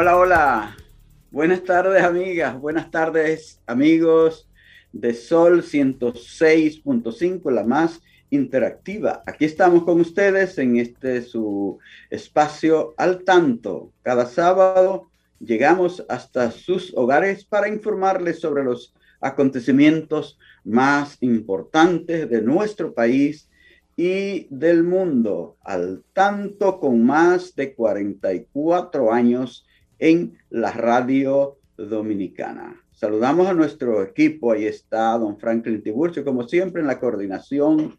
Hola, hola. Buenas tardes, amigas. Buenas tardes, amigos de Sol 106.5, la más interactiva. Aquí estamos con ustedes en este su espacio al tanto. Cada sábado llegamos hasta sus hogares para informarles sobre los acontecimientos más importantes de nuestro país y del mundo, al tanto con más de 44 años en la radio dominicana. Saludamos a nuestro equipo. Ahí está don Franklin Tiburcio, como siempre, en la coordinación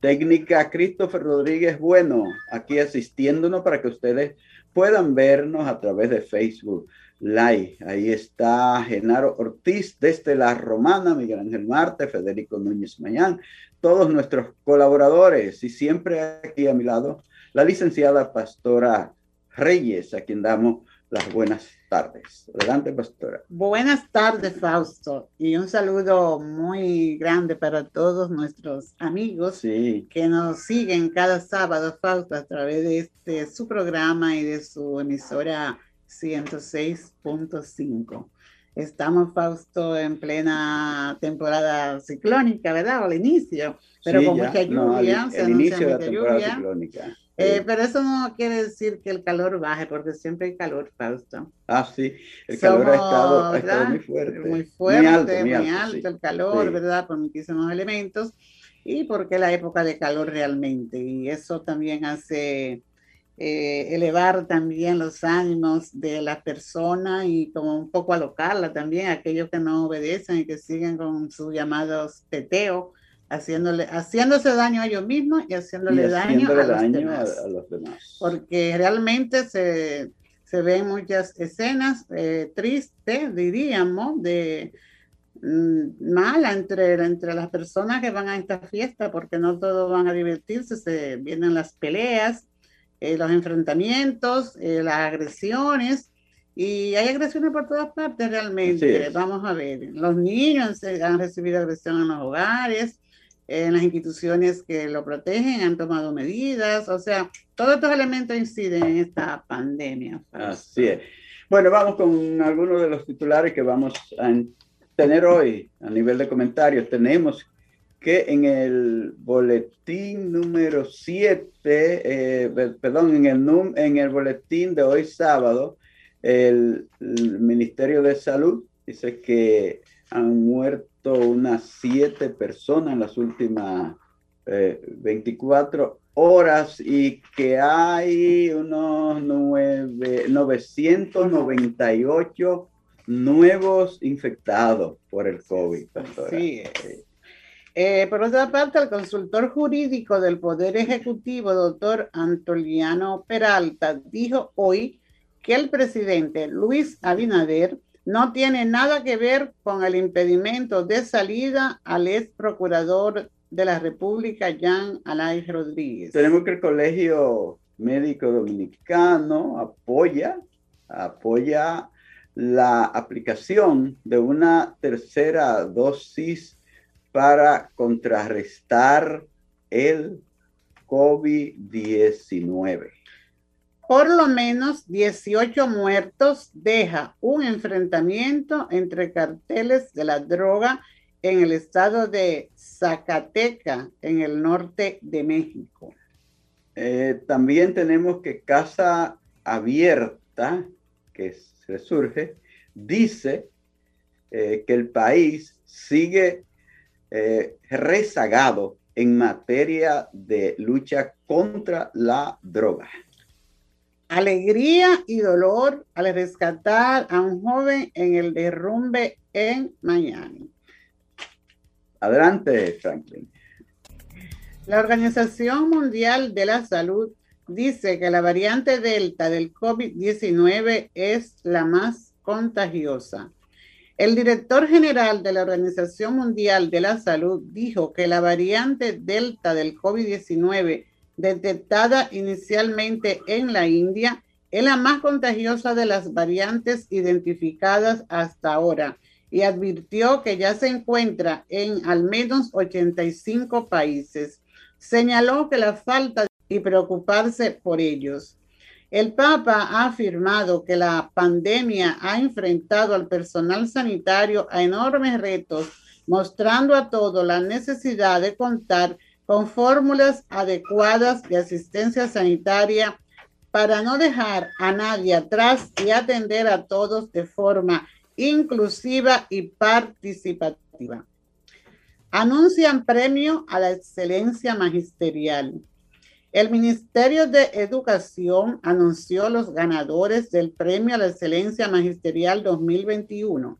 técnica. Christopher Rodríguez Bueno, aquí asistiéndonos para que ustedes puedan vernos a través de Facebook Live. Ahí está Genaro Ortiz desde La Romana, Miguel Ángel Marte, Federico Núñez Mañán, todos nuestros colaboradores y siempre aquí a mi lado la licenciada Pastora Reyes, a quien damos las buenas tardes. Adelante, pastora. Buenas tardes, Fausto, y un saludo muy grande para todos nuestros amigos que nos siguen cada sábado, Fausto, a través de este su programa y de su emisora 106.5. Estamos, Fausto, en plena temporada ciclónica, ¿verdad? Al inicio, pero con mucha lluvia, se el inicio de la temporada ciclónica. Eh, pero eso no quiere decir que el calor baje, porque siempre hay calor, Fausto. Ah, sí, el calor ha, estado, muy fuerte. Muy fuerte, muy alto, el calor, ¿verdad? Por muchísimos elementos. Y porque la época de calor realmente. Y eso también hace eh, elevar también los ánimos de la persona y como un poco alocarla también, aquellos que no obedecen y que siguen con sus llamados teteo haciéndole, haciéndose daño a ellos mismos y haciéndole, daño, a, los demás. Porque realmente se, se ven muchas escenas eh, tristes, diríamos, de mm, mala entre, entre las personas que van a esta fiesta, porque no todos van a divertirse, se vienen las peleas, eh, los enfrentamientos, eh, las agresiones, y hay agresiones por todas partes realmente. Vamos a ver, los niños han recibido agresión en los hogares, en las instituciones que lo protegen han tomado medidas, o sea, todos estos elementos inciden en esta pandemia. Así es. Bueno, vamos con algunos de los titulares que vamos a tener hoy a nivel de comentarios. Tenemos que en el boletín número 7, eh, perdón, en el, en el boletín de hoy sábado, el Ministerio de Salud dice que han muerto unas siete personas en las últimas 24 eh, horas y que hay unos 998 nuevos infectados por el COVID. Sí. Eh, por otra parte, el consultor jurídico del Poder Ejecutivo, doctor Antoliano Peralta, dijo hoy que el presidente Luis Abinader no tiene nada que ver con el impedimento de salida al ex procurador de la República, Jean Alain Rodríguez. Tenemos que el Colegio Médico Dominicano apoya, apoya la aplicación de una tercera dosis para contrarrestar el COVID-19 por lo menos 18 muertos deja un enfrentamiento entre carteles de la droga en el estado de Zacateca, en el norte de México. Eh, también tenemos que Casa Abierta, que se surge, dice eh, que el país sigue eh, rezagado en materia de lucha contra la droga. Alegría y dolor al rescatar a un joven en el derrumbe en Miami. Adelante, Franklin. La Organización Mundial de la Salud dice que la variante Delta del COVID-19 es la más contagiosa. El director general de la Organización Mundial de la Salud dijo que la variante Delta del COVID-19 detectada inicialmente en la India es la más contagiosa de las variantes identificadas hasta ahora y advirtió que ya se encuentra en al menos 85 países. Señaló que la falta y preocuparse por ellos. El Papa ha afirmado que la pandemia ha enfrentado al personal sanitario a enormes retos, mostrando a todos la necesidad de contar con fórmulas adecuadas de asistencia sanitaria para no dejar a nadie atrás y atender a todos de forma inclusiva y participativa. Anuncian premio a la excelencia magisterial. El Ministerio de Educación anunció los ganadores del Premio a la Excelencia Magisterial 2021.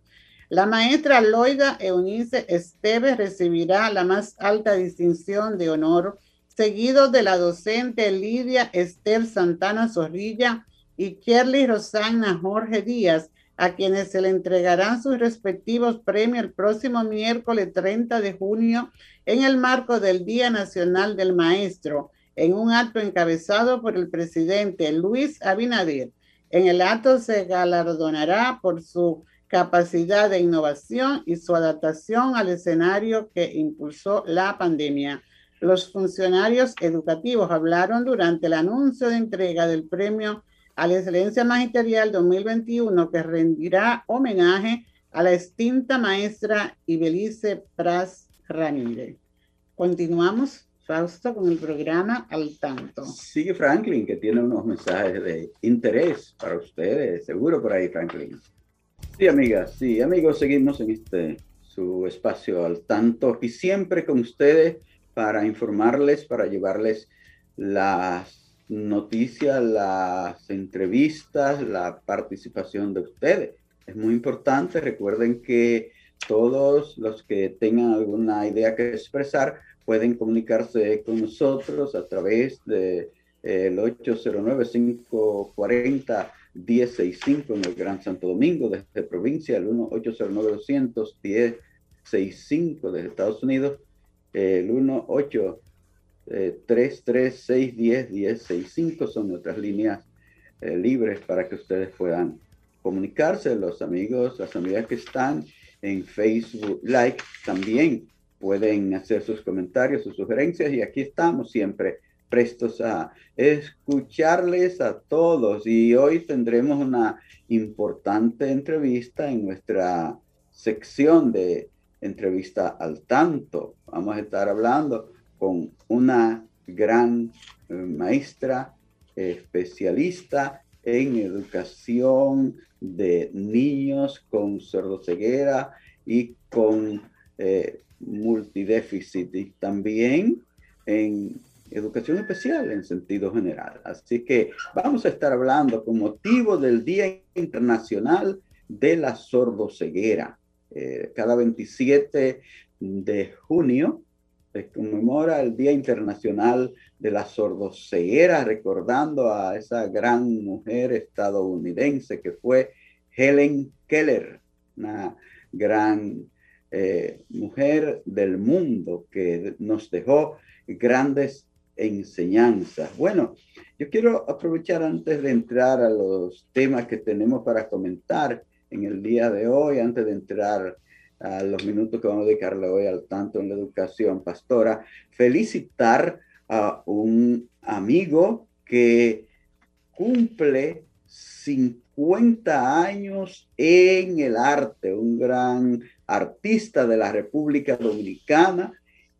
La maestra Loida Eunice Esteves recibirá la más alta distinción de honor, seguido de la docente Lidia Esther Santana Zorrilla y Kerly Rosana Jorge Díaz, a quienes se le entregarán sus respectivos premios el próximo miércoles 30 de junio en el marco del Día Nacional del Maestro en un acto encabezado por el presidente Luis Abinader. En el acto se galardonará por su capacidad de innovación y su adaptación al escenario que impulsó la pandemia. Los funcionarios educativos hablaron durante el anuncio de entrega del premio a la excelencia magisterial 2021 que rendirá homenaje a la extinta maestra Ibelice Pras Ramírez. Continuamos. Fausto con el programa Al Tanto. Sigue Franklin, que tiene unos mensajes de interés para ustedes, seguro por ahí, Franklin. Sí, amigas, sí, amigos, seguimos en este su espacio al tanto y siempre con ustedes para informarles, para llevarles las noticias, las entrevistas, la participación de ustedes. Es muy importante, recuerden que todos los que tengan alguna idea que expresar, pueden comunicarse con nosotros a través de eh, el 809-540-1065 en el Gran Santo Domingo, desde provincia, el 1-809-210-65 desde Estados Unidos, el 1-833-610-1065 son nuestras líneas eh, libres para que ustedes puedan comunicarse, los amigos, las amigas que están en Facebook Like también pueden hacer sus comentarios, sus sugerencias y aquí estamos siempre prestos a escucharles a todos y hoy tendremos una importante entrevista en nuestra sección de entrevista al tanto. Vamos a estar hablando con una gran eh, maestra especialista en educación de niños con sordoceguera y con eh, multidéficit y también en educación especial en sentido general. Así que vamos a estar hablando con motivo del Día Internacional de la Sordoceguera. Eh, cada 27 de junio se conmemora el Día Internacional de la Sordoceguera, recordando a esa gran mujer estadounidense que fue Helen Keller, una gran eh, mujer del mundo que nos dejó grandes enseñanzas. Bueno, yo quiero aprovechar antes de entrar a los temas que tenemos para comentar en el día de hoy, antes de entrar a los minutos que vamos a dedicarle hoy al tanto en la educación, pastora, felicitar a un amigo que cumple 50 años en el arte, un gran artista de la República Dominicana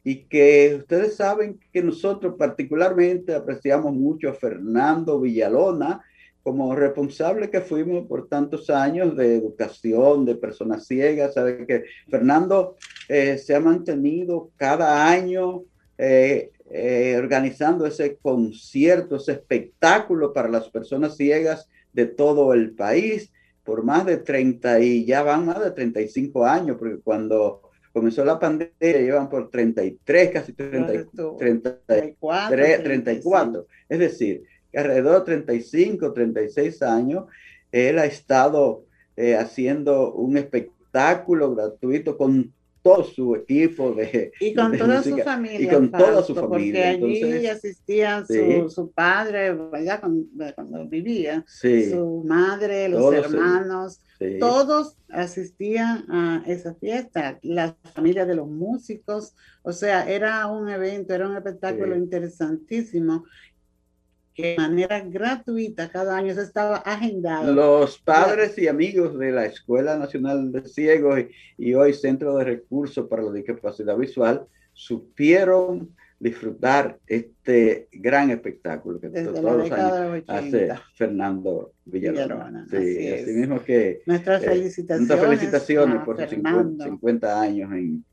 y que ustedes saben que nosotros particularmente apreciamos mucho a Fernando Villalona como responsable que fuimos por tantos años de educación de personas ciegas. Sabe que Fernando eh, se ha mantenido cada año eh, eh, organizando ese concierto, ese espectáculo para las personas ciegas de todo el país por más de 30 y ya van más de 35 años, porque cuando comenzó la pandemia llevan por 33, casi 34, 34. Es decir, alrededor de 35, 36 años, él ha estado eh, haciendo un espectáculo gratuito con todo su equipo de y con toda su familia y con toda su familia porque allí asistían su, su, padre ya cuando, vivía su madre los hermanos todos asistían a esa fiesta la familia de los músicos o sea era un evento era un espectáculo interesantísimo de manera gratuita cada año se estaba agendado. Los padres y amigos de la Escuela Nacional de Ciegos y, hoy Centro de Recursos para la Discapacidad Visual supieron disfrutar este gran espectáculo que todos los años hace Fernando Villarona. sí, así, mismo que nuestras felicitaciones, nuestras felicitaciones por sus 50, años en,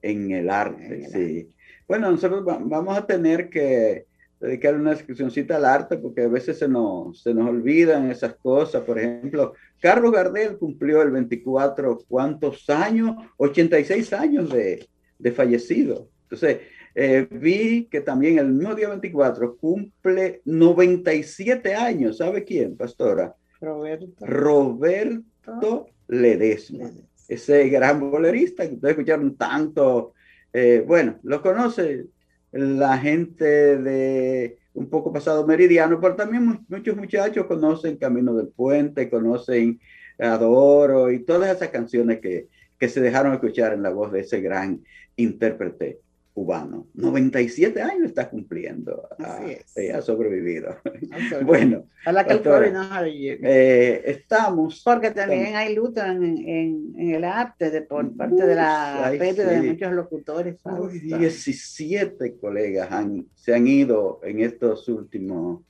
en el arte. sí. Bueno, nosotros vamos a tener que dedicar una descripcióncita al arte porque a veces se nos, se nos olvidan esas cosas. Por ejemplo, Carlos Gardel cumplió el 24, ¿cuántos años? 86 años de, de fallecido. Entonces, eh, vi que también el mismo día 24 cumple 97 años. ¿Sabe quién, pastora? Roberto. Roberto Ledesma. Ese gran bolerista que ustedes escucharon tanto. Eh, bueno, lo conoce la gente de un poco pasado meridiano, pero también muchos muchachos conocen Camino del Puente, conocen Adoro y todas esas canciones que, que se dejaron escuchar en la voz de ese gran intérprete cubano. 97 años está cumpliendo. Así ah, ha sobrevivido. bueno. A la no eh, Estamos. Porque también hay luto en, en, en, el arte de, por parte de la red de muchos locutores. 17 colegas han, se han ido en estos últimos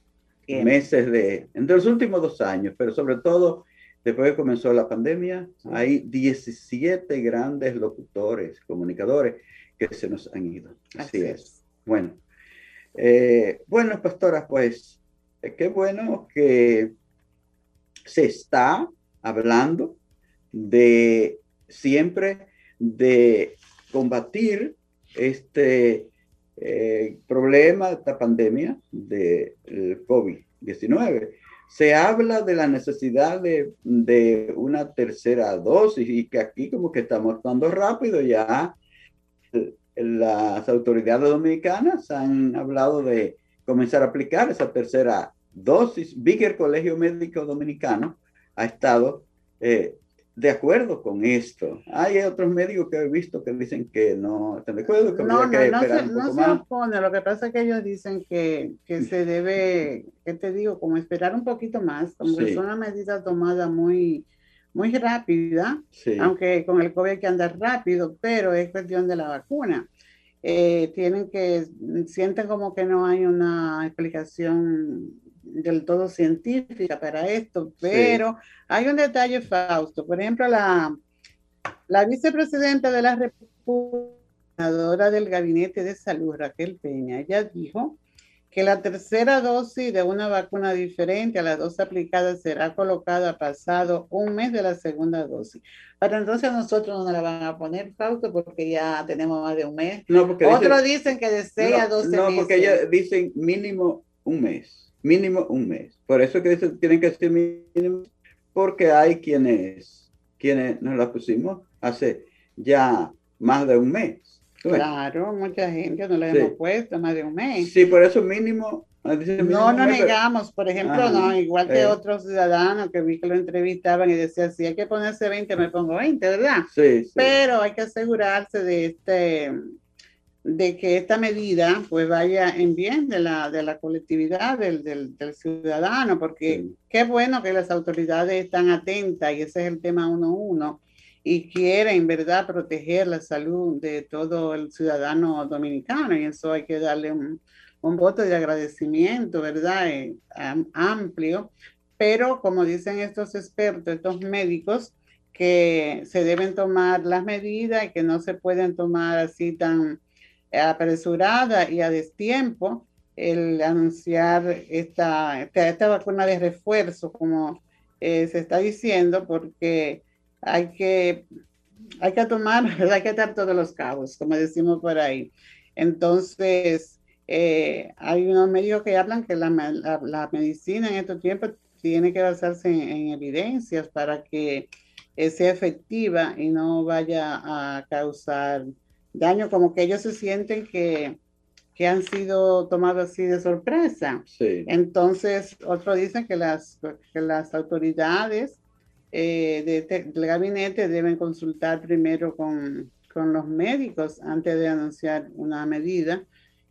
meses de, entre los últimos dos años, pero sobre todo después que comenzó la pandemia, hay 17 grandes locutores, comunicadores que se nos han ido. Así, es. Bueno, eh, bueno, pastora, pues eh, qué bueno que se está hablando de siempre de combatir este eh, problema, esta pandemia del COVID-19. Se habla de la necesidad de, de, una tercera dosis y que aquí como que estamos actuando rápido ya las autoridades dominicanas han hablado de comenzar a aplicar esa tercera dosis. Vi que el Colegio Médico Dominicano ha estado eh, de acuerdo con esto. Hay otros médicos que he visto que dicen que no están de acuerdo. Que no, no, no, se, no se opone. Lo que pasa es que ellos dicen que, que se debe, ¿qué te digo? Como esperar un poquito más, como que es una medida tomada muy muy rápida, aunque con el COVID hay que andar rápido, pero es cuestión de la vacuna. Eh, tienen que, sienten como que no hay una explicación del todo científica para esto, pero hay un detalle, Fausto. Por ejemplo, la, la vicepresidenta de la República del Gabinete de Salud, Raquel Peña, ella dijo que la tercera dosis de una vacuna diferente a las dos aplicadas será colocada pasado un mes de la segunda dosis. Para entonces nosotros no la van a poner, Fausto, porque ya tenemos más de un mes. No, porque Otros dicen, que de 6 a 12 meses. No, porque ellos dicen mínimo un mes, mínimo un mes. Por eso que dicen, tienen que ser mínimo, porque hay quienes, quienes nos la pusimos hace ya más de un mes. Claro, mucha gente no le hemos puesto más de un mes. Sí, por eso mínimo. no nos negamos, por ejemplo, no, igual que eh. otros ciudadanos que vi que lo entrevistaban y decían, si hay que ponerse 20, me pongo 20, ¿verdad? Sí, sí. Pero hay que asegurarse de este de que esta medida pues vaya en bien de la, de la colectividad del, del, del ciudadano, porque qué bueno que las autoridades están atentas y ese es el tema uno uno y quieren, ¿verdad?, proteger la salud de todo el ciudadano dominicano y eso hay que darle un, un voto de agradecimiento, ¿verdad?, eh, amplio, pero como dicen estos expertos, estos médicos, que se deben tomar las medidas y que no se pueden tomar así tan apresurada y a destiempo el anunciar esta, esta, vacuna de refuerzo, como eh, se está diciendo, porque hay que, hay que tomar, hay que atar todos los cabos, como decimos por ahí. Entonces, eh, hay unos medios que hablan que la, la, medicina en estos tiempos tiene que basarse en, evidencias para que eh, sea efectiva y no vaya a causar daño, como que ellos se sienten que, que han sido tomados así de sorpresa. Entonces, otros dicen que las, que las autoridades eh, del gabinete deben consultar primero con, con los médicos antes de anunciar una medida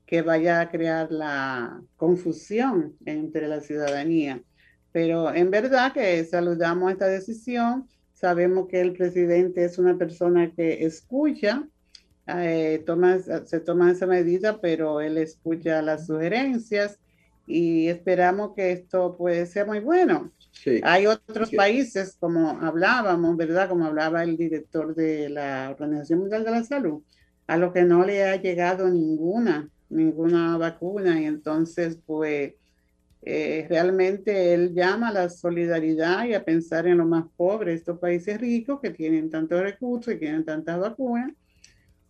que vaya a crear la confusión entre la ciudadanía. Pero en verdad que saludamos esta decisión. Sabemos que el presidente es una persona que escucha, eh, toma, se toma esa medida, pero él escucha las sugerencias y esperamos que esto puede ser muy bueno. Hay otros países, como hablábamos, ¿verdad? Como hablaba el director de la Organización Mundial de la Salud, a los que no le ha llegado ninguna, ninguna vacuna y entonces, pues, eh, realmente él llama a la solidaridad y a pensar en los más pobres, estos países ricos que tienen tantos recursos y tienen tantas vacunas,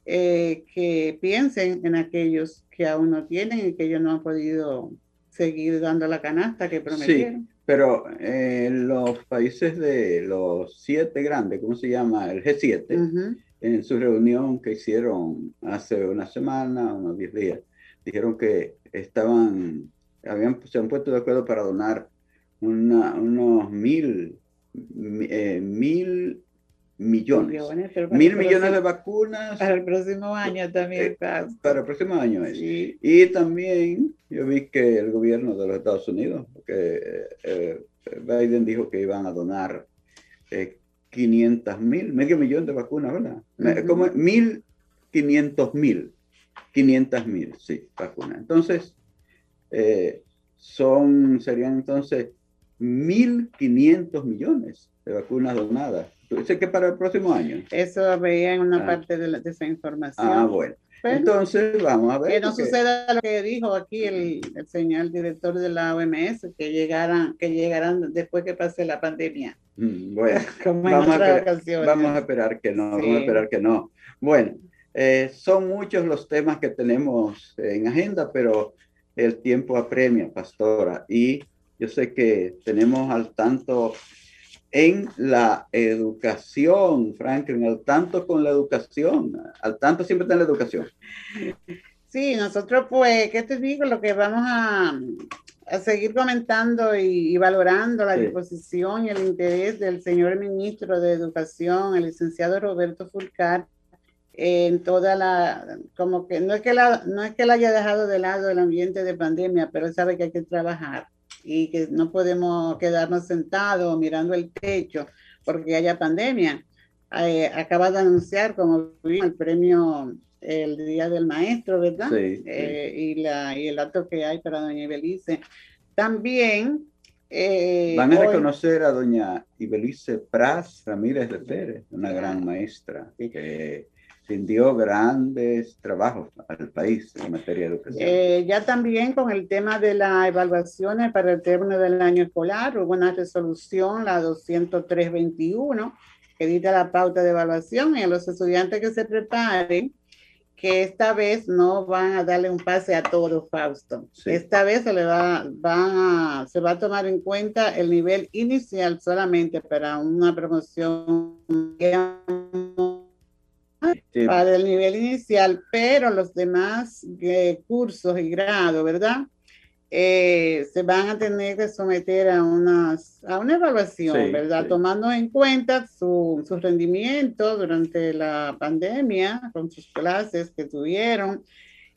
eh, que piensen en aquellos que aún no tienen y que ellos no han podido seguir dando la canasta que prometieron. Pero eh, los países de los siete grandes, ¿cómo se llama? El G7, en su reunión que hicieron hace una semana, unos diez días, dijeron que estaban, habían, se han puesto de acuerdo para donar unos mil, eh, mil millones. Mil millones de vacunas. Para el próximo año también. Eh, para el próximo año. Y también yo vi que el gobierno de los Estados Unidos, porque eh, Biden dijo que iban a donar 500 eh, mil, medio millón de vacunas, ¿verdad? Como mil, 500 mil, 500 mil, sí, vacunas. Entonces, son, serían entonces 1.500 millones de vacunas donadas Dice que para el próximo año. Eso veía en una ah. parte de, esa información. Ah, bueno. Entonces, vamos a ver. Que no suceda lo que dijo aquí el, el, señor director de la OMS, que llegaran, que llegaran después que pase la pandemia. Mm, bueno, vamos, a esperar, vamos, a esperar, que no, vamos a esperar que no. Bueno, eh, son muchos los temas que tenemos en agenda, pero el tiempo apremia, pastora, y yo sé que tenemos al tanto en la educación, Franklin, al tanto con la educación, al tanto siempre está en la educación. Sí, nosotros pues, ¿qué te digo? Lo que vamos a, a seguir comentando y, valorando la disposición y el interés del señor ministro de Educación, el licenciado Roberto Fulcar, en toda la, como que no es que, la, no es que él haya dejado de lado el ambiente de pandemia, pero sabe que hay que trabajar y que no podemos quedarnos sentados mirando el techo porque haya pandemia. Eh, acaba de anunciar como el premio el Día del Maestro, ¿verdad? Sí, eh, y, la, y el acto que hay para doña Ibelice. También... Eh, Van a reconocer a doña Ibelice Pras Ramírez de Pérez, una gran maestra. Que, rindió grandes trabajos al país en materia de educación. Eh, ya también con el tema de las evaluaciones para el término del año escolar, hubo una resolución, la 20321, que dicta la pauta de evaluación y a los estudiantes que se preparen, que esta vez no van a darle un pase a todo, Fausto. Esta vez se le va, va se va a tomar en cuenta el nivel inicial solamente para una promoción para el nivel inicial, pero los demás eh, cursos y grados, ¿verdad? Eh, se van a tener que someter a, unas, a una evaluación, ¿verdad? Tomando en cuenta su, su, rendimiento durante la pandemia, con sus clases que tuvieron,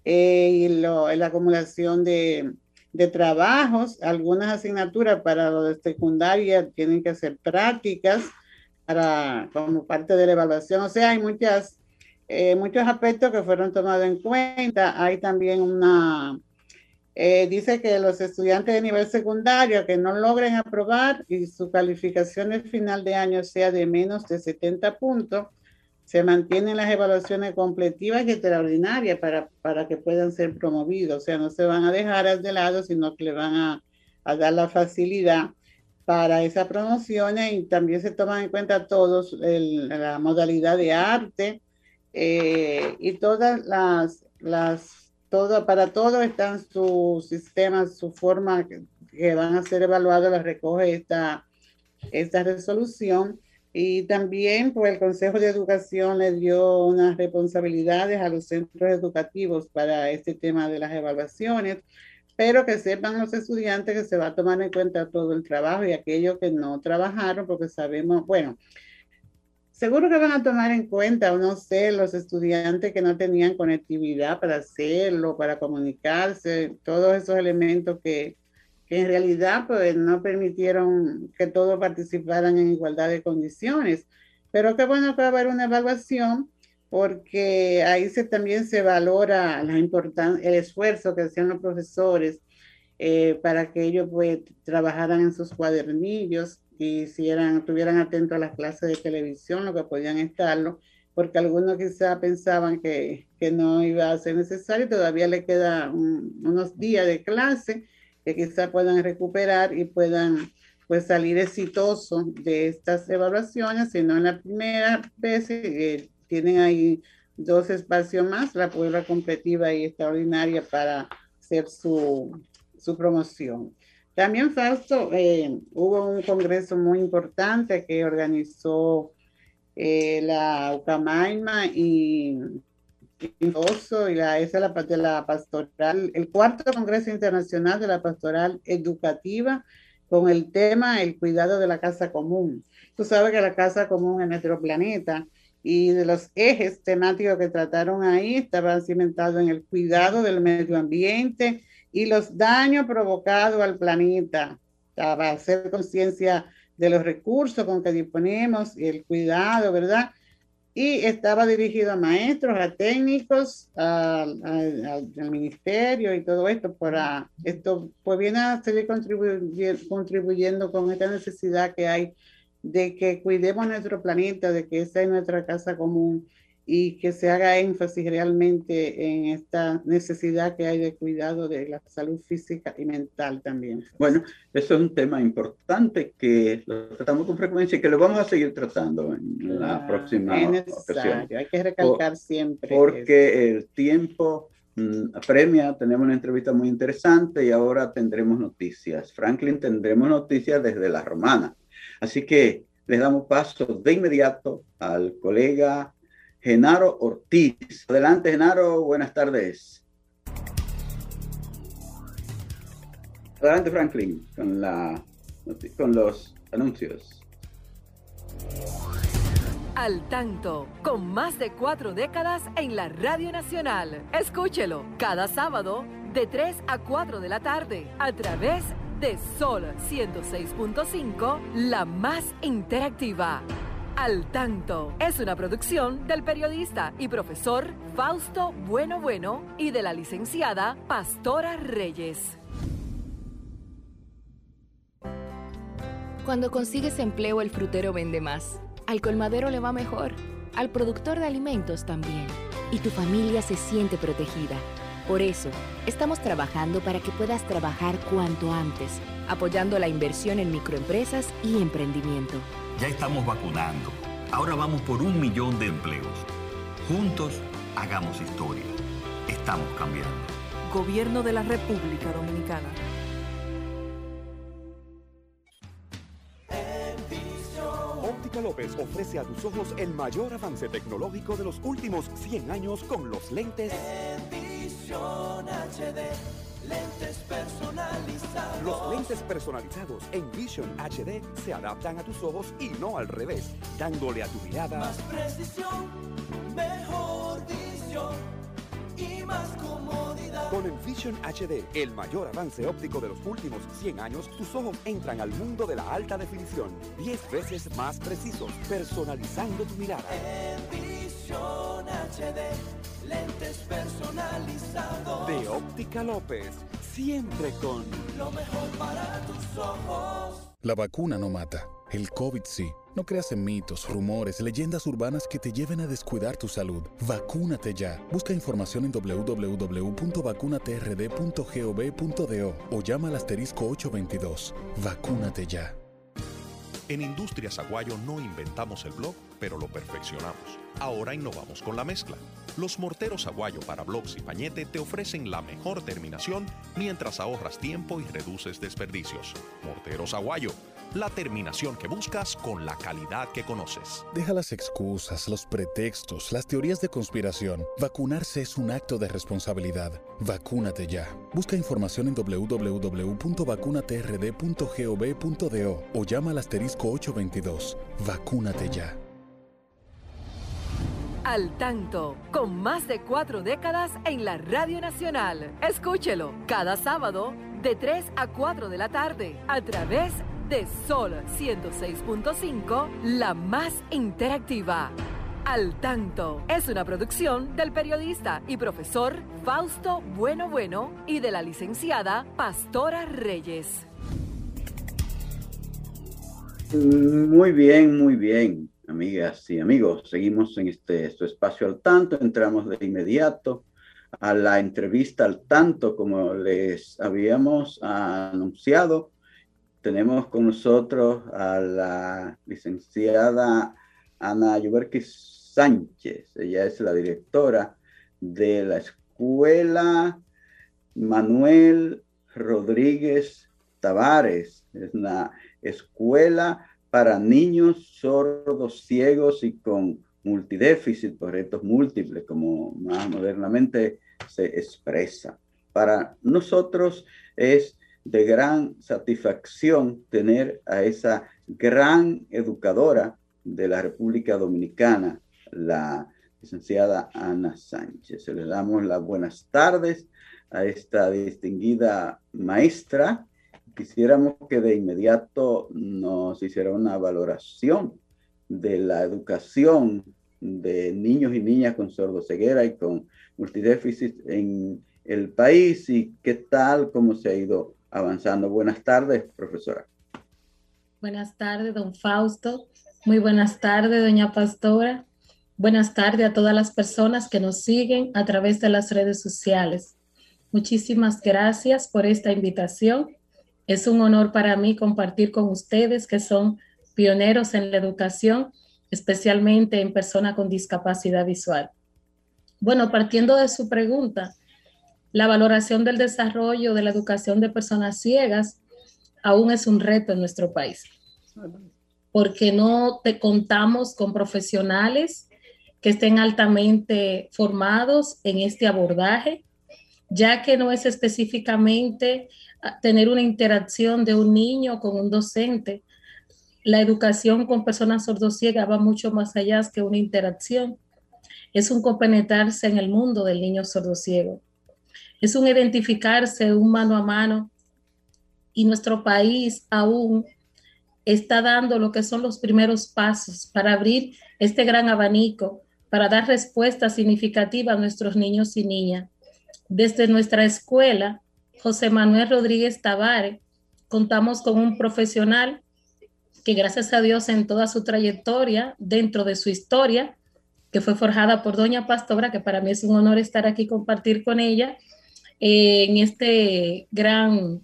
eh, y lo, la acumulación de, de trabajos, algunas asignaturas para los de secundaria tienen que hacer prácticas para, como parte de la evaluación. O sea, hay muchas eh, muchos aspectos que fueron tomados en cuenta. Hay también una, eh, dice que los estudiantes de nivel secundario que no logren aprobar y su calificación de final de año sea de menos de 70 puntos, se mantienen las evaluaciones completivas y extraordinarias para, para que puedan ser promovidos. O sea, no se van a dejar de lado, sino que le van a, a dar la facilidad para esas promociones y también se toman en cuenta todos la modalidad de arte eh, y todas las, las todo, para todo están sus sistemas, su forma que, van a ser evaluados, las recoge esta, esta resolución. Y también pues, el Consejo de Educación le dio unas responsabilidades a los centros educativos para este tema de las evaluaciones pero que sepan los estudiantes que se va a tomar en cuenta todo el trabajo y aquellos que no trabajaron, porque sabemos, bueno, seguro que van a tomar en cuenta, no sé, los estudiantes que no tenían conectividad para hacerlo, para comunicarse, todos esos elementos que, que en realidad pues, no permitieron que todos participaran en igualdad de condiciones. Pero qué bueno que va haber una evaluación porque ahí se, también se valora la el esfuerzo que hacían los profesores eh, para que ellos pues, trabajaran en sus cuadernillos y si eran, estuvieran atentos a las clases de televisión, lo que podían estarlo, porque algunos quizá pensaban que, que no iba a ser necesario, todavía le quedan unos días de clase que quizá puedan recuperar y puedan pues salir exitosos de estas evaluaciones, sino en la primera vez eh, tienen ahí dos espacios más, la prueba competitiva y extraordinaria para hacer su, su promoción. También, Fausto, eh, hubo un congreso muy importante que organizó eh, la UCAMAIMA y, y Oso, y la, esa es la, de la pastoral, el cuarto Congreso Internacional de la Pastoral Educativa con el tema el cuidado de la casa común. Tú sabes que la casa común en nuestro planeta y de los ejes temáticos que trataron ahí estaban cimentados en el cuidado del medio ambiente y los daños provocados al planeta, para hacer conciencia de los recursos con que disponemos y el cuidado, ¿verdad? Y estaba dirigido a maestros, a técnicos, al, al, ministerio y todo esto para esto, pues viene a seguir contribuyendo con esta necesidad que hay de que cuidemos nuestro planeta, de que esa es nuestra casa común y que se haga énfasis realmente en esta necesidad que hay de cuidado de la salud física y mental también. Bueno, eso es un tema importante que lo tratamos con frecuencia y que lo vamos a seguir tratando en la próxima es necesario, Hay que recalcar siempre. Porque el tiempo mm, premia, tenemos una entrevista muy interesante y ahora tendremos noticias. Franklin, tendremos noticias desde la romana. Así que le damos paso de inmediato al colega Genaro Ortiz. Adelante, Genaro, buenas tardes. Adelante, Franklin, con, la, con los anuncios. Al tanto, con más de cuatro décadas en la Radio Nacional. Escúchelo cada sábado de 3 a 4 de la tarde a través de Sol 106.5, la más interactiva. Al tanto es una producción del periodista y profesor Fausto Bueno Bueno y de la licenciada Pastora Reyes. Cuando consigues empleo el frutero vende más, al colmadero le va mejor, al productor de alimentos también, y tu familia se siente protegida. Por eso, estamos trabajando para que puedas trabajar cuanto antes, apoyando la inversión en microempresas y emprendimiento. Ya estamos vacunando. Ahora vamos por un millón de empleos. Juntos, hagamos historia. Estamos cambiando. Gobierno de la República Dominicana. Óptica López ofrece a tus ojos el mayor avance tecnológico de los últimos 100 años con los lentes. HD, lentes personalizados. Los lentes personalizados en Vision HD se adaptan a tus ojos y no al revés, dándole a tu mirada más precisión, mejor visión y más comodidad. Con el Vision HD, el mayor avance óptico de los últimos 100 años, tus ojos entran al mundo de la alta definición, 10 veces más precisos, personalizando tu mirada. Vision HD lentes personalizados. De Óptica López, siempre con lo mejor para tus ojos. La vacuna no mata, El COVID sí. No creas en mitos, rumores, leyendas urbanas que te lleven a descuidar tu salud. Vacúnate ya. Busca información en www.vacunatrd.gov.do o llama al asterisco 822. Vacúnate ya. En Industrias Aguayo no inventamos el blog, pero lo perfeccionamos. Ahora innovamos con la mezcla. Los morteros Aguayo para blogs y pañete te ofrecen la mejor terminación mientras ahorras tiempo y reduces desperdicios. Morteros Aguayo la terminación que buscas con la calidad que conoces. Deja las excusas, los pretextos, las teorías de conspiración. Vacunarse es un acto de responsabilidad. Vacúnate ya. Busca información en www.vacunatrd.gov.do o llama al asterisco 822. Vacúnate ya. Al tanto, con más de cuatro décadas en la Radio Nacional. Escúchelo cada sábado de 3 a 4 de la tarde a través de de Sol 106.5, la más interactiva. Al tanto es una producción del periodista y profesor Fausto Bueno Bueno y de la licenciada Pastora Reyes. Muy bien, muy bien, amigas y amigos. Seguimos en este su espacio al tanto. Entramos de inmediato a la entrevista al tanto, como les habíamos anunciado tenemos con nosotros a la licenciada Ana Yuberquis Sánchez. Ella es la directora de la Escuela Manuel Rodríguez Tavares. Es una escuela para niños sordos, ciegos y con multidéficit, por retos múltiples, como más modernamente se expresa. Para nosotros es de gran satisfacción tener a esa gran educadora de la República Dominicana, la licenciada Ana Sánchez. Le damos las buenas tardes a esta distinguida maestra. Quisiéramos que de inmediato nos hiciera una valoración de la educación de niños y niñas con sordoceguera y con multidéficit en el país y qué tal, cómo se ha ido avanzando. Buenas tardes, profesora. Buenas tardes, don Fausto. Muy buenas tardes, doña Pastora. Buenas tardes a todas las personas que nos siguen a través de las redes sociales. Muchísimas gracias por esta invitación. Es un honor para mí compartir con ustedes que son pioneros en la educación, especialmente en personas con discapacidad visual. Bueno, partiendo de su pregunta, la valoración del desarrollo de la educación de personas ciegas aún es un reto en nuestro país, porque no te contamos con profesionales que estén altamente formados en este abordaje, ya que no es específicamente ah, tener una interacción de un niño con un docente. La educación con personas sordociegas va mucho más allá que una interacción. Es un compenetrarse en el mundo del niño sordociego es un identificarse un mano a mano y nuestro país aún está dando lo que son los primeros pasos para abrir este gran abanico, para dar respuesta significativa a nuestros niños y niñas. Desde nuestra escuela, José Manuel Rodríguez Tavares, contamos con un profesional que gracias a Dios en toda su trayectoria, dentro de su historia, que fue forjada por Doña Pastora, que para mí es un honor estar aquí compartir con ella, en este gran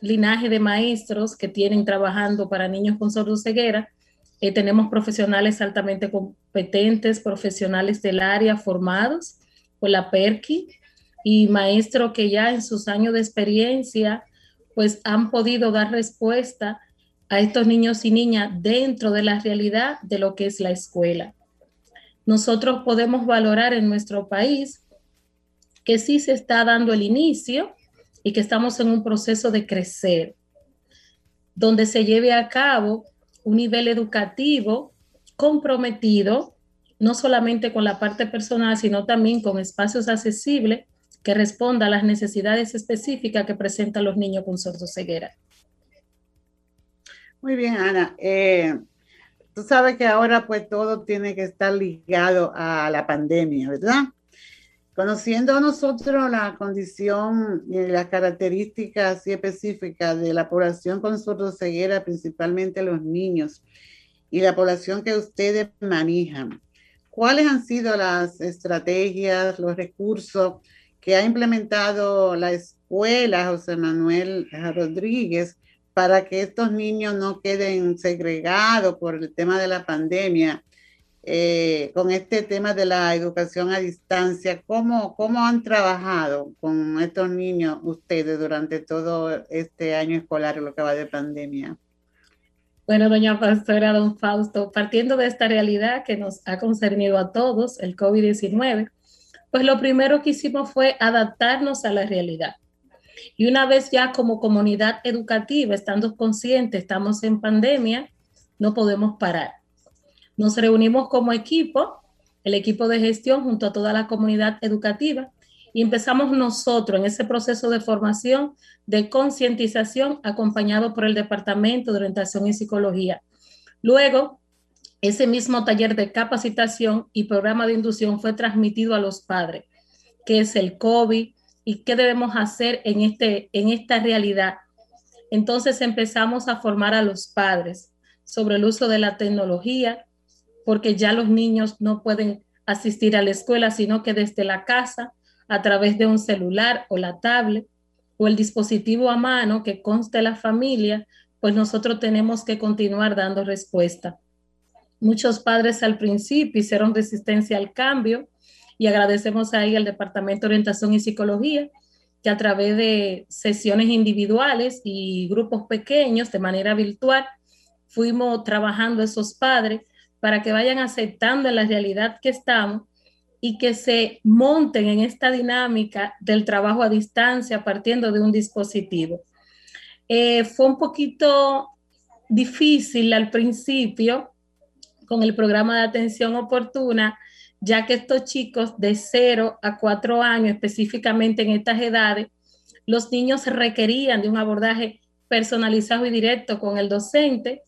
linaje de maestros que tienen trabajando para niños con sordoceguera. Eh, tenemos profesionales altamente competentes, profesionales del área formados por la PERCI y maestros que ya en sus años de experiencia pues han podido dar respuesta a estos niños y niñas dentro de la realidad de lo que es la escuela. Nosotros podemos valorar en nuestro país que sí se está dando el inicio y que estamos en un proceso de crecer, donde se lleve a cabo un nivel educativo comprometido, no solamente con la parte personal, sino también con espacios accesibles que respondan a las necesidades específicas que presentan los niños con sordoceguera. Muy bien, Ana. Eh, tú sabes que ahora pues todo tiene que estar ligado a la pandemia, ¿verdad? Conociendo nosotros la condición y las características específicas de la población con sordoceguera, principalmente los niños, y la población que ustedes manejan, ¿cuáles han sido las estrategias, los recursos que ha implementado la escuela José Manuel Rodríguez para que estos niños no queden segregados por el tema de la pandemia eh, con este tema de la educación a distancia, ¿cómo, ¿cómo han trabajado con estos niños ustedes durante todo este año escolar, lo que va de pandemia? Bueno, doña Pastora, don Fausto, partiendo de esta realidad que nos ha concernido a todos, el COVID-19, pues lo primero que hicimos fue adaptarnos a la realidad. Y una vez ya como comunidad educativa, estando conscientes, estamos en pandemia, no podemos parar nos reunimos como equipo, el equipo de gestión junto a toda la comunidad educativa y empezamos nosotros en ese proceso de formación, de concientización, acompañado por el Departamento de Orientación y Psicología. Luego, ese mismo taller de capacitación y programa de inducción fue transmitido a los padres, qué es el COVID y qué debemos hacer en, este, en esta realidad. Entonces empezamos a formar a los padres sobre el uso de la tecnología, porque ya los niños no pueden asistir a la escuela, sino que desde la casa, a través de un celular o la tablet o el dispositivo a mano que conste la familia, pues nosotros tenemos que continuar dando respuesta. Muchos padres al principio hicieron resistencia al cambio y agradecemos ahí al Departamento de Orientación y Psicología que a través de sesiones individuales y grupos pequeños de manera virtual fuimos trabajando esos padres para que vayan aceptando la realidad que estamos y que se monten en esta dinámica del trabajo a distancia partiendo de un dispositivo. Eh, fue un poquito difícil al principio con el programa de atención oportuna, ya que estos chicos de 0 a 4 años, específicamente en estas edades, los niños requerían de un abordaje personalizado y directo con el docente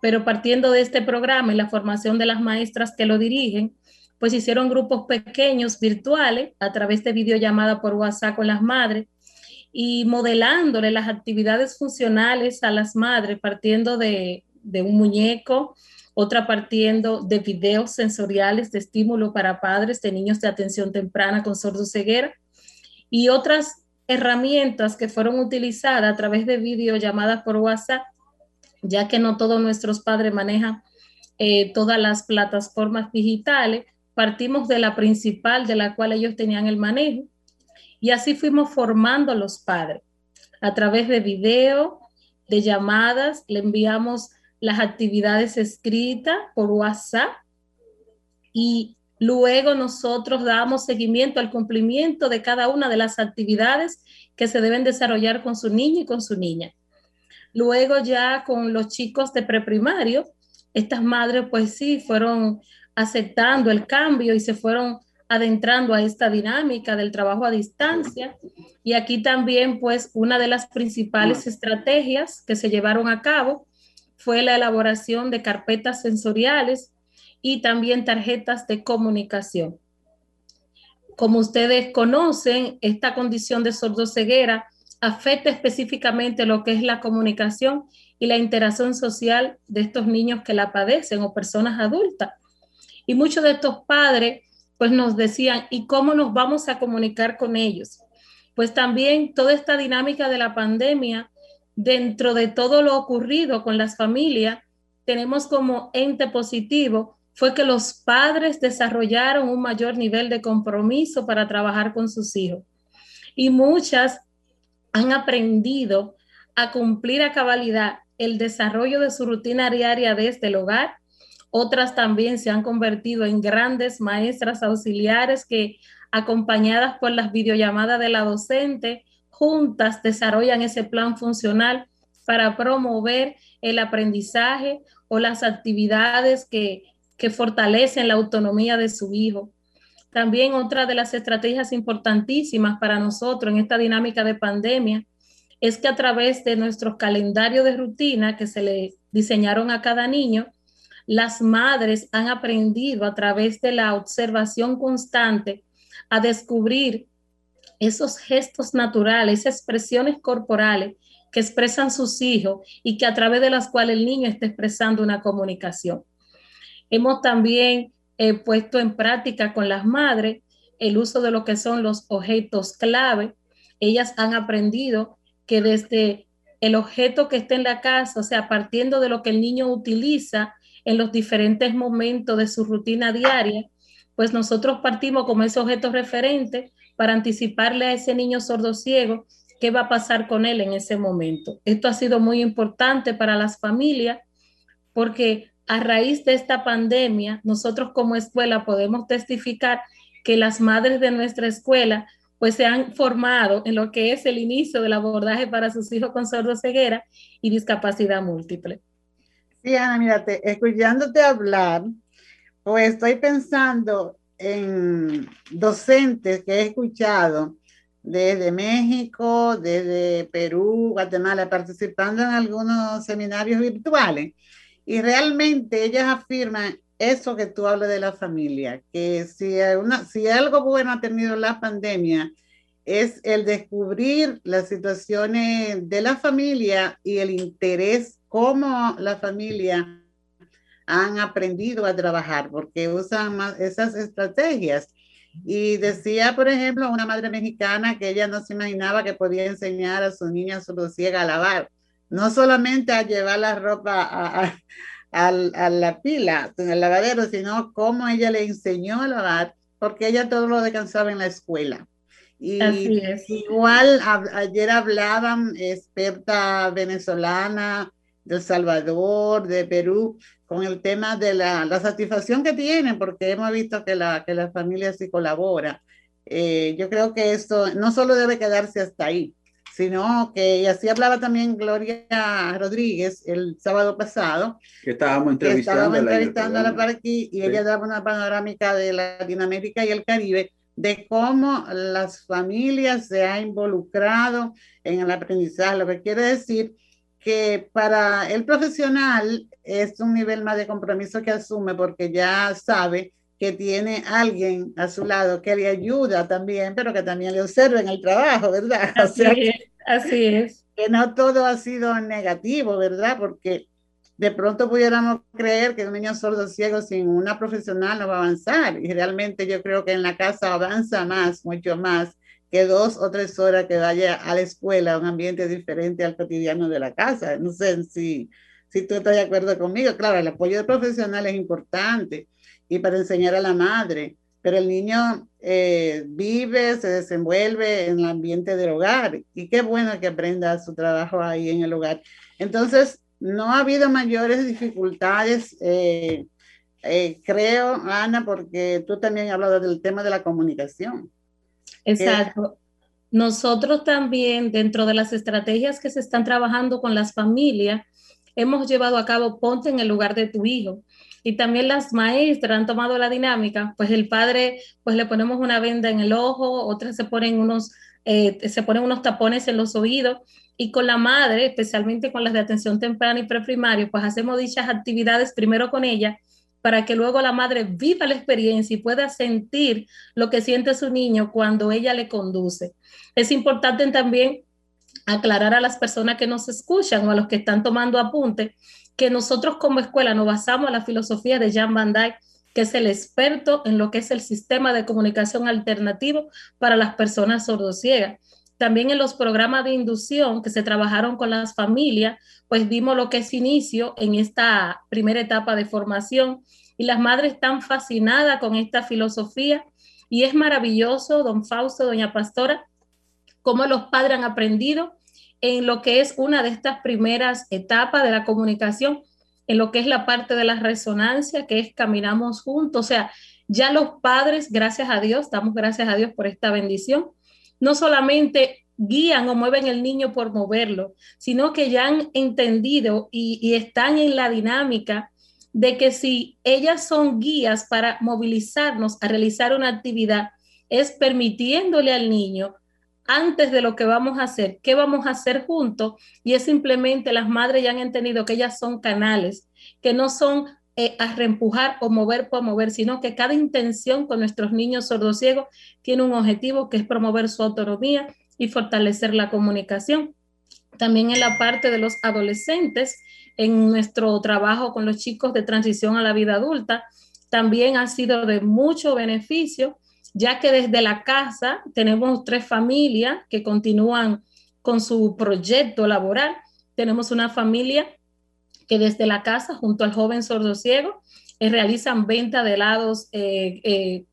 pero partiendo de este programa y la formación de las maestras que lo dirigen, pues hicieron grupos pequeños virtuales a través de videollamada por WhatsApp con las madres y modelándole las actividades funcionales a las madres partiendo de, un muñeco, otra partiendo de videos sensoriales de estímulo para padres de niños de atención temprana con sordoceguera y otras herramientas que fueron utilizadas a través de videollamadas por WhatsApp ya que no todos nuestros padres manejan eh, todas las plataformas digitales, partimos de la principal de la cual ellos tenían el manejo y así fuimos formando los padres. A través de video, de llamadas, le enviamos las actividades escritas por WhatsApp y luego nosotros damos seguimiento al cumplimiento de cada una de las actividades que se deben desarrollar con su niño y con su niña. Luego ya con los chicos de preprimario, estas madres pues sí fueron aceptando el cambio y se fueron adentrando a esta dinámica del trabajo a distancia. Y aquí también pues una de las principales estrategias que se llevaron a cabo fue la elaboración de carpetas sensoriales y también tarjetas de comunicación. Como ustedes conocen, esta condición de sordoceguera afecta específicamente lo que es la comunicación y la interacción social de estos niños que la padecen o personas adultas. Y muchos de estos padres pues nos decían, ¿y cómo nos vamos a comunicar con ellos? Pues también toda esta dinámica de la pandemia, dentro de todo lo ocurrido con las familias, tenemos como ente positivo fue que los padres desarrollaron un mayor nivel de compromiso para trabajar con sus hijos. Y muchas han aprendido a cumplir a cabalidad el desarrollo de su rutina diaria desde el hogar. Otras también se han convertido en grandes maestras auxiliares que, acompañadas por las videollamadas de la docente, juntas desarrollan ese plan funcional para promover el aprendizaje o las actividades que, que fortalecen la autonomía de su hijo. También otra de las estrategias importantísimas para nosotros en esta dinámica de pandemia es que a través de nuestros calendarios de rutina que se le diseñaron a cada niño, las madres han aprendido a través de la observación constante a descubrir esos gestos naturales, expresiones corporales que expresan sus hijos y que a través de las cuales el niño está expresando una comunicación. Hemos también eh, puesto en práctica con las madres el uso de lo que son los objetos clave. Ellas han aprendido que desde el objeto que está en la casa, o sea, partiendo de lo que el niño utiliza en los diferentes momentos de su rutina diaria, pues nosotros partimos como ese objeto referente para anticiparle a ese niño sordo ciego qué va a pasar con él en ese momento. Esto ha sido muy importante para las familias porque a raíz de esta pandemia, nosotros como escuela podemos testificar que las madres de nuestra escuela pues se han formado en lo que es el inicio del abordaje para sus hijos con sordoceguera y discapacidad múltiple. Sí, Ana, mírate, escuchándote hablar, pues estoy pensando en docentes que he escuchado desde México, desde Perú, Guatemala, participando en algunos seminarios virtuales. Y realmente ellas afirman eso que tú hablas de la familia, que si, una, si algo bueno ha tenido la pandemia es el descubrir las situaciones de la familia y el interés, cómo la familia han aprendido a trabajar, porque usan más esas estrategias. Y decía, por ejemplo, una madre mexicana que ella no se imaginaba que podía enseñar a su niña solo ciega a lavar, no solamente a llevar la ropa a a la pila, en el lavadero, sino cómo ella le enseñó a lavar, porque ella todo lo descansaba en la escuela. Y igual ayer hablaban experta venezolana de Salvador, de Perú, con el tema de la, la, satisfacción que tienen, porque hemos visto que la, que la familia sí colabora. Eh, yo creo que esto no solo debe quedarse hasta ahí, sino que, y así hablaba también Gloria Rodríguez el sábado pasado. Que estábamos entrevistando. Que entrevistándola para aquí y ella daba una panorámica de Latinoamérica y el Caribe de cómo las familias se han involucrado en el aprendizaje, lo que quiere decir que para el profesional es un nivel más de compromiso que asume porque ya sabe que tiene alguien a su lado que le ayuda también, pero que también le observa en el trabajo, ¿verdad? Así, es, así es. Que no todo ha sido negativo, ¿verdad? Porque de pronto pudiéramos creer que un niño sordo ciego sin una profesional no va a avanzar. Y realmente yo creo que en la casa avanza más, mucho más, que dos o tres horas que vaya a la escuela, a un ambiente diferente al cotidiano de la casa. No sé si, si tú estás de acuerdo conmigo. Claro, el apoyo de profesional es importante y para enseñar a la madre. Pero el niño eh, vive, se desenvuelve en el ambiente del hogar y qué bueno que aprenda su trabajo ahí en el hogar. Entonces, no ha habido mayores dificultades, eh, eh, creo, Ana, porque tú también has hablado del tema de la comunicación. Exacto. Nosotros también, dentro de las estrategias que se están trabajando con las familias, hemos llevado a cabo Ponte en el lugar de tu hijo y también las maestras han tomado la dinámica, pues el padre, pues le ponemos una venda en el ojo, otras se ponen unos, eh, se ponen unos tapones en los oídos y con la madre, especialmente con las de atención temprana y preprimario, pues hacemos dichas actividades primero con ella para que luego la madre viva la experiencia y pueda sentir lo que siente su niño cuando ella le conduce. Es importante también aclarar a las personas que nos escuchan o a los que están tomando apunte que nosotros como escuela nos basamos en la filosofía de Jan Van Dyck, que es el experto en lo que es el sistema de comunicación alternativo para las personas sordociegas. También en los programas de inducción que se trabajaron con las familias, pues vimos lo que es inicio en esta primera etapa de formación y las madres están fascinadas con esta filosofía y es maravilloso, don Fausto, doña Pastora, cómo los padres han aprendido en lo que es una de estas primeras etapas de la comunicación, en lo que es la parte de la resonancia, que es caminamos juntos. O sea, ya los padres, gracias a Dios, damos gracias a Dios por esta bendición, no solamente guían o mueven el niño por moverlo, sino que ya han entendido y, y están en la dinámica de que si ellas son guías para movilizarnos a realizar una actividad, es permitiéndole al niño antes de lo que vamos a hacer, qué vamos a hacer juntos, y es simplemente las madres ya han entendido que ellas son canales, que no son eh, a reempujar o mover por mover, sino que cada intención con nuestros niños sordociegos tiene un objetivo que es promover su autonomía y fortalecer la comunicación. También en la parte de los adolescentes, en nuestro trabajo con los chicos de transición a la vida adulta, también ha sido de mucho beneficio, ya que desde la casa tenemos tres familias que continúan con su proyecto laboral. Tenemos una familia que desde la casa, junto al joven sordo ciego, eh, realizan venta de helados eh, eh,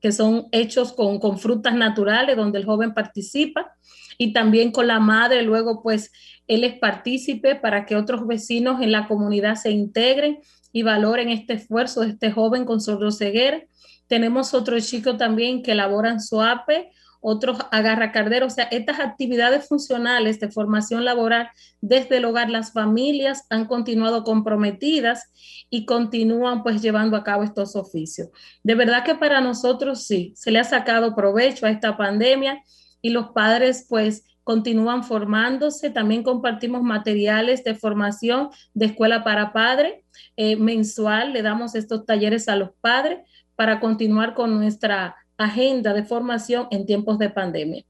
que son hechos con, con, frutas naturales, donde el joven participa, y también con la madre, luego pues él es partícipe para que otros vecinos en la comunidad se integren y valoren este esfuerzo de este joven con sordoceguera. Tenemos otros chicos también que elaboran suape otros agarra cardero, o sea, estas actividades funcionales de formación laboral desde el hogar, las familias han continuado comprometidas y continúan pues llevando a cabo estos oficios. De verdad que para nosotros sí, se le ha sacado provecho a esta pandemia y los padres pues continúan formándose. También compartimos materiales de formación de escuela para padres eh, mensual. Le damos estos talleres a los padres para continuar con nuestra agenda de formación en tiempos de pandemia?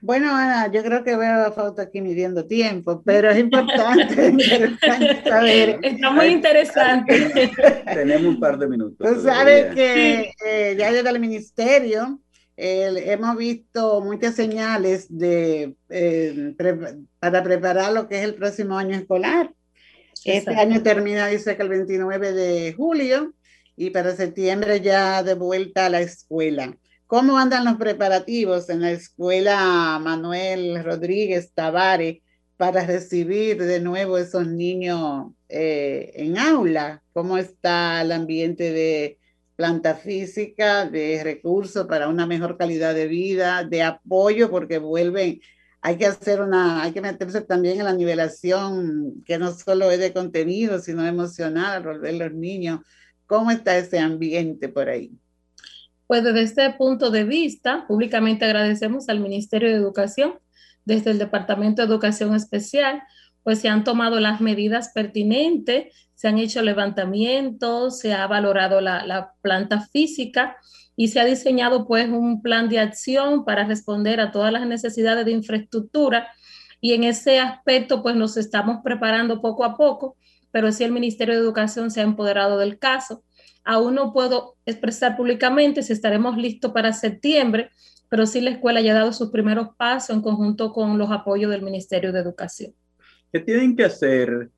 Bueno, Ana, yo creo que veo a falta aquí midiendo tiempo, pero es importante, saber. Está muy interesante. Tenemos un par de minutos. Tú sabes que eh, ya desde el ministerio hemos visto muchas señales de, eh, para preparar lo que es el próximo año escolar. Este año termina, dice que el 29 de julio, y para septiembre ya de vuelta a la escuela. ¿Cómo andan los preparativos en la escuela Manuel Rodríguez Tavares para recibir de nuevo esos niños eh, en aula? ¿Cómo está el ambiente de planta física, de recursos para una mejor calidad de vida, de apoyo, porque vuelven, hay que hacer una, hay que meterse también en la nivelación, que no solo es de contenido, sino emocional, volver los niños. ¿Cómo está ese ambiente por ahí? Pues desde este punto de vista, públicamente agradecemos al Ministerio de Educación, desde el Departamento de Educación Especial, pues se han tomado las medidas pertinentes, se han hecho levantamientos, se ha valorado la, la planta física y se ha diseñado pues un plan de acción para responder a todas las necesidades de infraestructura y en ese aspecto pues nos estamos preparando poco a poco, pero sí el Ministerio de Educación se ha empoderado del caso Aún no puedo expresar públicamente si estaremos listos para septiembre, pero sí la escuela ya ha dado sus primeros pasos en conjunto con los apoyos del Ministerio de Educación. ¿Qué tienen que hacer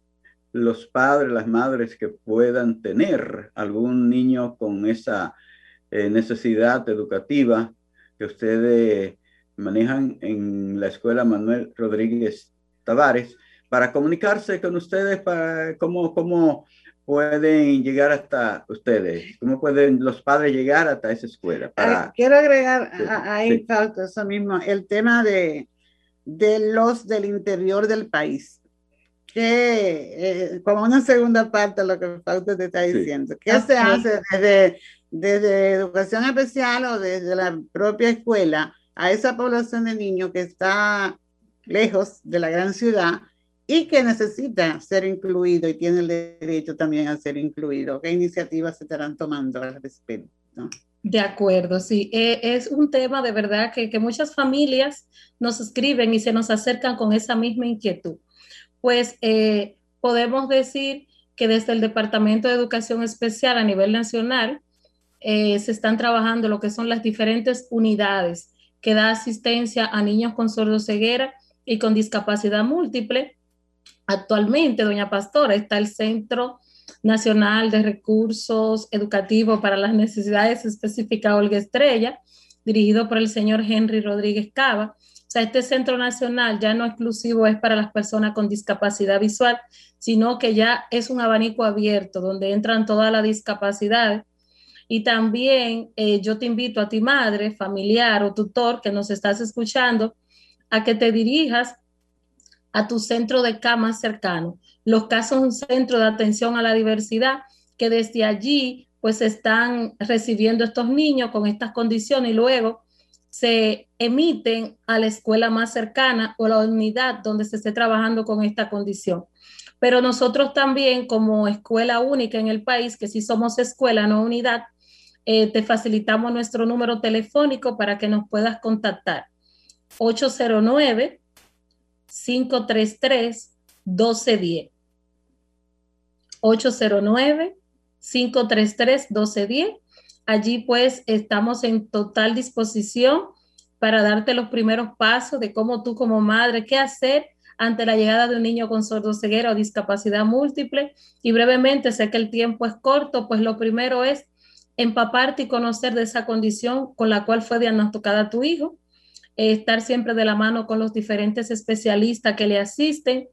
los padres, las madres que puedan tener algún niño con esa eh, necesidad educativa que ustedes manejan en la escuela Manuel Rodríguez Tavares para comunicarse con ustedes para cómo, cómo pueden llegar hasta ustedes? ¿Cómo pueden los padres llegar hasta esa escuela? Para... Quiero agregar ahí, sí. eso mismo, el tema de, de los del interior del país. Que, eh, como una segunda parte de lo que Fausto te está diciendo, ¿qué se hace desde, desde educación especial o desde la propia escuela a esa población de niños que está lejos de la gran ciudad y que necesita ser incluido y tiene el derecho también a ser incluido. ¿Qué iniciativas se estarán tomando al respecto? De acuerdo, sí. Eh, es un tema de verdad que, que, muchas familias nos escriben y se nos acercan con esa misma inquietud. Pues eh, podemos decir que desde el Departamento de Educación Especial a nivel nacional eh, se están trabajando lo que son las diferentes unidades que da asistencia a niños con sordoceguera y con discapacidad múltiple Actualmente, doña Pastora, está el Centro Nacional de Recursos Educativos para las Necesidades Específicas Olga Estrella, dirigido por el señor Henry Rodríguez Cava. O sea, este centro nacional ya no exclusivo es para las personas con discapacidad visual, sino que ya es un abanico abierto donde entran todas las discapacidades. Y también eh, yo te invito a ti, madre, familiar o tutor que nos estás escuchando, a que te dirijas a tu centro de cama cercano. Los casos un centro de atención a la diversidad que desde allí pues están recibiendo estos niños con estas condiciones y luego se emiten a la escuela más cercana o la unidad donde se esté trabajando con esta condición. Pero nosotros también, como escuela única en el país, que sí somos escuela, no unidad, eh, te facilitamos nuestro número telefónico para que nos puedas contactar. 809-533-1210. 809-533-1210. Allí pues estamos en total disposición para darte los primeros pasos de cómo tú como madre, qué hacer ante la llegada de un niño con sordoceguera o discapacidad múltiple. Y brevemente, sé que el tiempo es corto, pues lo primero es empaparte y conocer de esa condición con la cual fue diagnosticada tu hijo, estar siempre de la mano con los diferentes especialistas que le asisten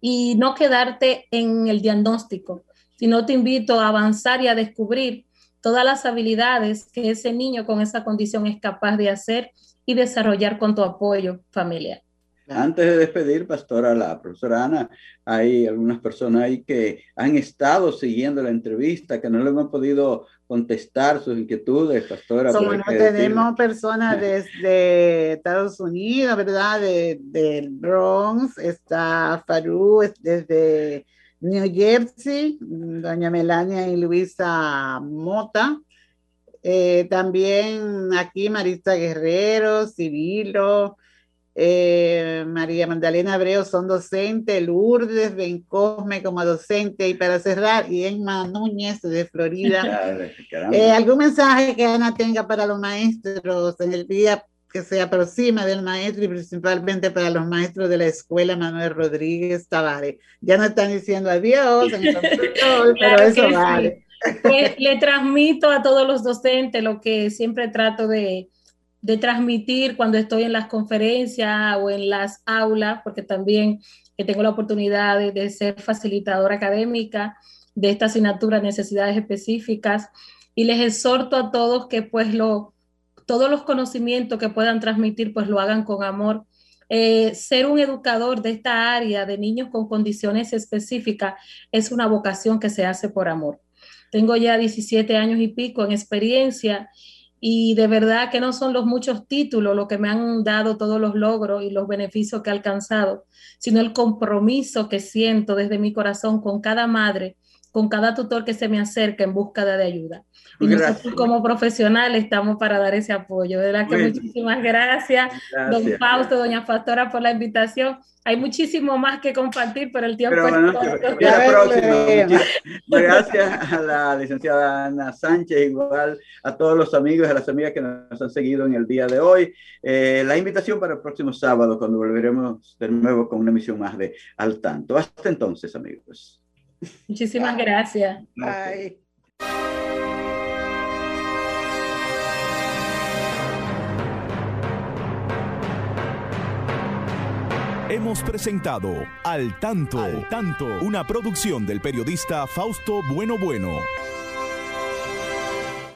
y no quedarte en el diagnóstico, sino te invito a avanzar y a descubrir todas las habilidades que ese niño con esa condición es capaz de hacer y desarrollar con tu apoyo familiar. Antes de despedir, pastora, la profesora Ana, hay algunas personas ahí que han estado siguiendo la entrevista, que no le han podido contestar sus inquietudes, pastora. Como no tenemos personas desde Estados Unidos, ¿verdad? De, del Bronx, está Farú desde New Jersey, doña Melania y Luisa Mota. Eh, también aquí Marista Guerrero, Civilo, eh, María Magdalena Abreu son docentes, Lourdes Bencosme como docente, y para cerrar, y Emma Núñez de Florida. Eh, ¿Algún mensaje que Ana tenga para los maestros en el día que se aproxima del maestro y principalmente para los maestros de la escuela Manuel Rodríguez Tavares? Ya no están diciendo adiós, en el pero eso vale. Pues, le transmito a todos los docentes lo que siempre trato de de transmitir cuando estoy en las conferencias o en las aulas, porque también tengo la oportunidad de, ser facilitadora académica de esta asignatura, necesidades específicas, y les exhorto a todos que pues lo, todos los conocimientos que puedan transmitir pues lo hagan con amor. Eh, ser un educador de esta área de niños con condiciones específicas es una vocación que se hace por amor. Tengo ya 17 años y pico en experiencia y de verdad que no son los muchos títulos lo que me han dado todos los logros y los beneficios que he alcanzado, sino el compromiso que siento desde mi corazón con cada madre, con cada tutor que se me acerca en búsqueda de ayuda. Y nosotros como profesionales estamos para dar ese apoyo. De verdad que muchísimas gracias, don Fausto, doña Pastora, por la invitación. Hay muchísimo más que compartir, pero el tiempo es Gracias a la licenciada Ana Sánchez, igual a todos los amigos y a las amigas que nos han seguido en el día de hoy. Eh, la invitación para el próximo sábado, cuando volveremos de nuevo con una emisión más de Al Tanto. Hasta entonces, amigos. Muchísimas gracias. Hemos presentado Al Tanto, Al Tanto, una producción del periodista Fausto Bueno Bueno.